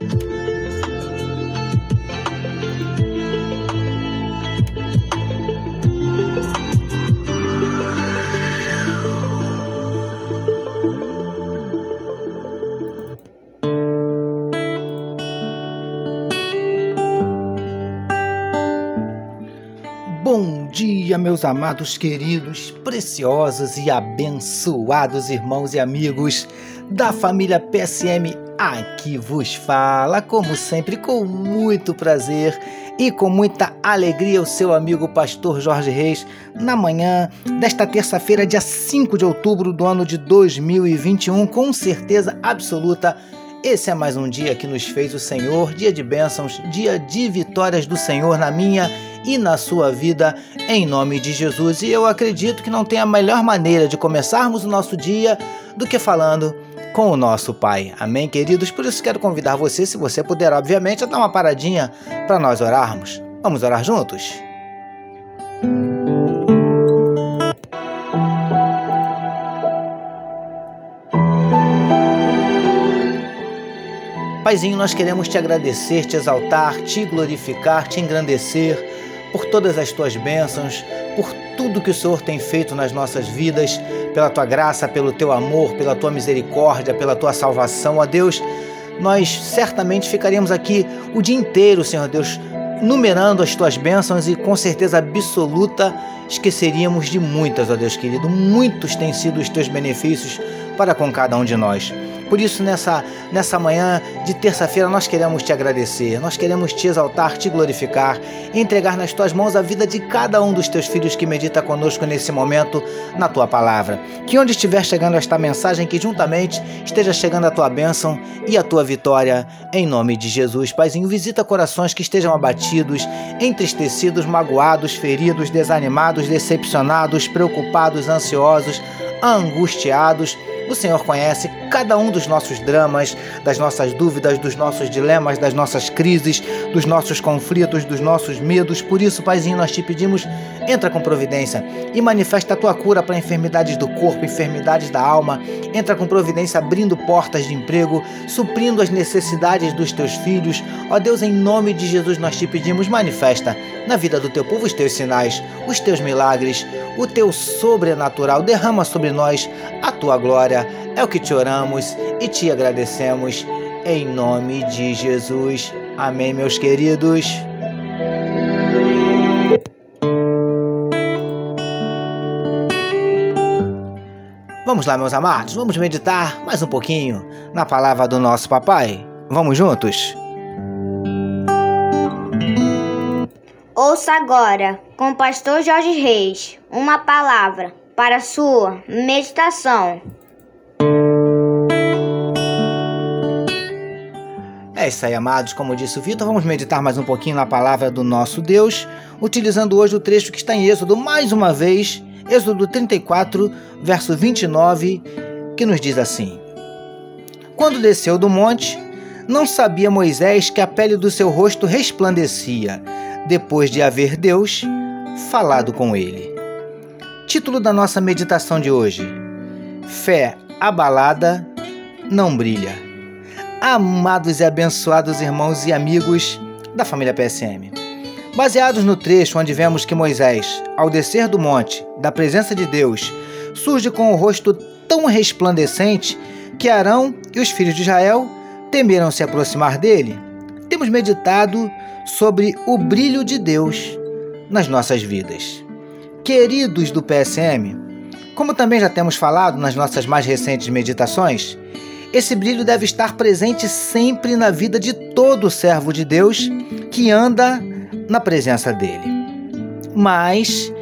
Bom dia, meus amados, queridos, preciosos e abençoados irmãos e amigos da família PSM. Aqui vos fala, como sempre, com muito prazer e com muita alegria, o seu amigo Pastor Jorge Reis, na manhã desta terça-feira, dia 5 de outubro do ano de 2021, com certeza absoluta. Esse é mais um dia que nos fez o Senhor, dia de bênçãos, dia de vitórias do Senhor na minha e na sua vida, em nome de Jesus. E eu acredito que não tem a melhor maneira de começarmos o nosso dia do que falando com o nosso Pai. Amém, queridos? Por isso quero convidar você, se você puder, obviamente, a dar uma paradinha para nós orarmos. Vamos orar juntos? Paizinho, nós queremos te agradecer, te exaltar, te glorificar, te engrandecer por todas as tuas bênçãos, por tudo que o Senhor tem feito nas nossas vidas, pela tua graça, pelo teu amor, pela tua misericórdia, pela tua salvação. Ó Deus, nós certamente ficaríamos aqui o dia inteiro, Senhor Deus, numerando as tuas bênçãos e com certeza absoluta esqueceríamos de muitas, ó Deus querido. Muitos têm sido os teus benefícios para com cada um de nós. Por isso, nessa, nessa manhã de terça-feira, nós queremos te agradecer, nós queremos te exaltar, te glorificar, entregar nas tuas mãos a vida de cada um dos teus filhos que medita conosco nesse momento na tua palavra. Que onde estiver chegando esta mensagem, que juntamente esteja chegando a tua bênção e a tua vitória, em nome de Jesus. Paizinho, visita corações que estejam abatidos, entristecidos, magoados, feridos, desanimados, decepcionados, preocupados, ansiosos, angustiados o Senhor conhece cada um dos nossos dramas, das nossas dúvidas, dos nossos dilemas, das nossas crises, dos nossos conflitos, dos nossos medos. Por isso, Paizinho, nós te pedimos, entra com providência e manifesta a tua cura para enfermidades do corpo, enfermidades da alma. Entra com providência abrindo portas de emprego, suprindo as necessidades dos teus filhos. Ó Deus, em nome de Jesus, nós te pedimos, manifesta na vida do teu povo os teus sinais, os teus milagres, o teu sobrenatural. Derrama sobre nós a tua glória é o que te oramos e te agradecemos em nome de Jesus. Amém, meus queridos. Vamos lá, meus amados, vamos meditar mais um pouquinho na palavra do nosso papai. Vamos juntos? Ouça agora, com o pastor Jorge Reis, uma palavra para sua meditação. É isso aí, amados. Como disse o Vitor, vamos meditar mais um pouquinho na palavra do nosso Deus, utilizando hoje o trecho que está em Êxodo, mais uma vez, Êxodo 34, verso 29, que nos diz assim: Quando desceu do monte, não sabia Moisés que a pele do seu rosto resplandecia, depois de haver Deus falado com ele. Título da nossa meditação de hoje: Fé abalada não brilha amados e abençoados irmãos e amigos da família PSM. Baseados no trecho onde vemos que Moisés, ao descer do monte, da presença de Deus, surge com o rosto tão resplandecente que Arão e os filhos de Israel temeram se aproximar dele, temos meditado sobre o brilho de Deus nas nossas vidas. Queridos do PSM, como também já temos falado nas nossas mais recentes meditações, esse brilho deve estar presente sempre na vida de todo servo de Deus que anda na presença dele. Mas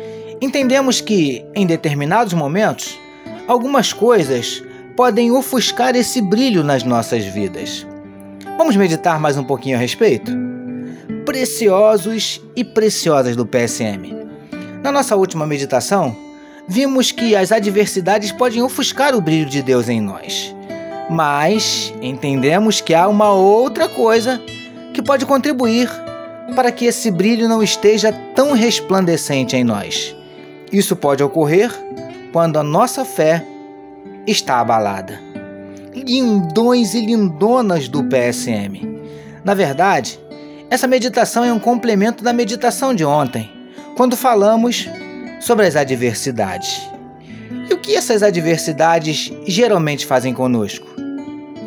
entendemos que, em determinados momentos, algumas coisas podem ofuscar esse brilho nas nossas vidas. Vamos meditar mais um pouquinho a respeito? Preciosos e preciosas do PSM. Na nossa última meditação, vimos que as adversidades podem ofuscar o brilho de Deus em nós mas entendemos que há uma outra coisa que pode contribuir para que esse brilho não esteja tão resplandecente em nós. Isso pode ocorrer quando a nossa fé está abalada. Lindões e lindonas do PSM. Na verdade, essa meditação é um complemento da meditação de ontem, quando falamos sobre as adversidades. E o que essas adversidades geralmente fazem conosco?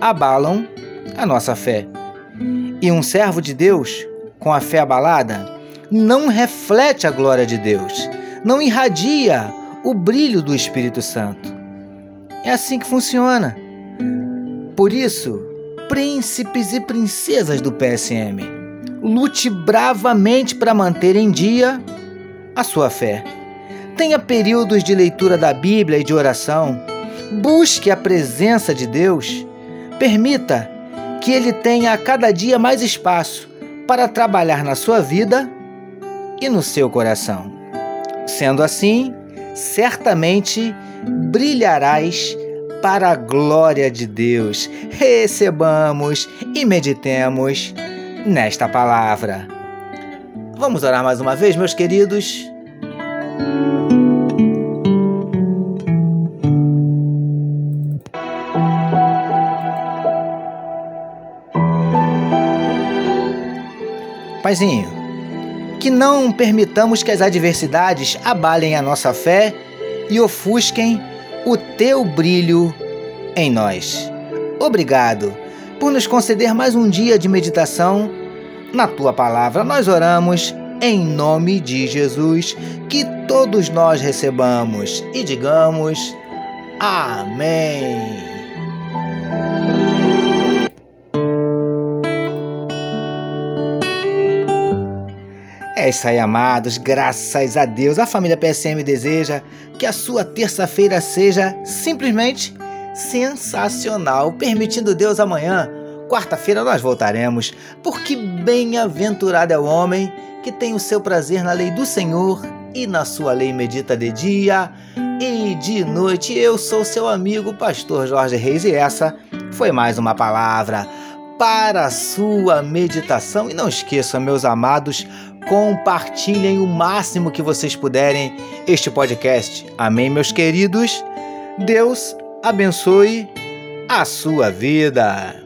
Abalam a nossa fé. E um servo de Deus, com a fé abalada, não reflete a glória de Deus, não irradia o brilho do Espírito Santo. É assim que funciona. Por isso, príncipes e princesas do PSM, lute bravamente para manter em dia a sua fé. Tenha períodos de leitura da Bíblia e de oração. Busque a presença de Deus. Permita que Ele tenha a cada dia mais espaço para trabalhar na sua vida e no seu coração. Sendo assim, certamente brilharás para a glória de Deus. Recebamos e meditemos nesta palavra. Vamos orar mais uma vez, meus queridos? Paizinho, que não permitamos que as adversidades abalem a nossa fé e ofusquem o teu brilho em nós. Obrigado por nos conceder mais um dia de meditação na tua palavra. Nós oramos em nome de Jesus, que todos nós recebamos e digamos Amém. É isso aí, amados. Graças a Deus. A família PSM deseja que a sua terça-feira seja simplesmente sensacional. Permitindo Deus amanhã, quarta-feira, nós voltaremos. Porque bem-aventurado é o homem que tem o seu prazer na lei do Senhor e na sua lei medita de dia e de noite. Eu sou seu amigo, Pastor Jorge Reis, e essa foi mais uma palavra para a sua meditação. E não esqueça, meus amados, compartilhem o máximo que vocês puderem este podcast. Amém, meus queridos? Deus abençoe a sua vida.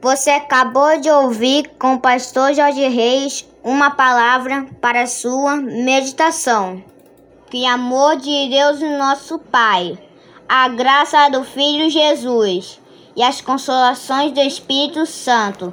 Você acabou de ouvir com o pastor Jorge Reis uma palavra para sua meditação. Que amor de Deus, nosso Pai a graça do Filho Jesus e as consolações do Espírito Santo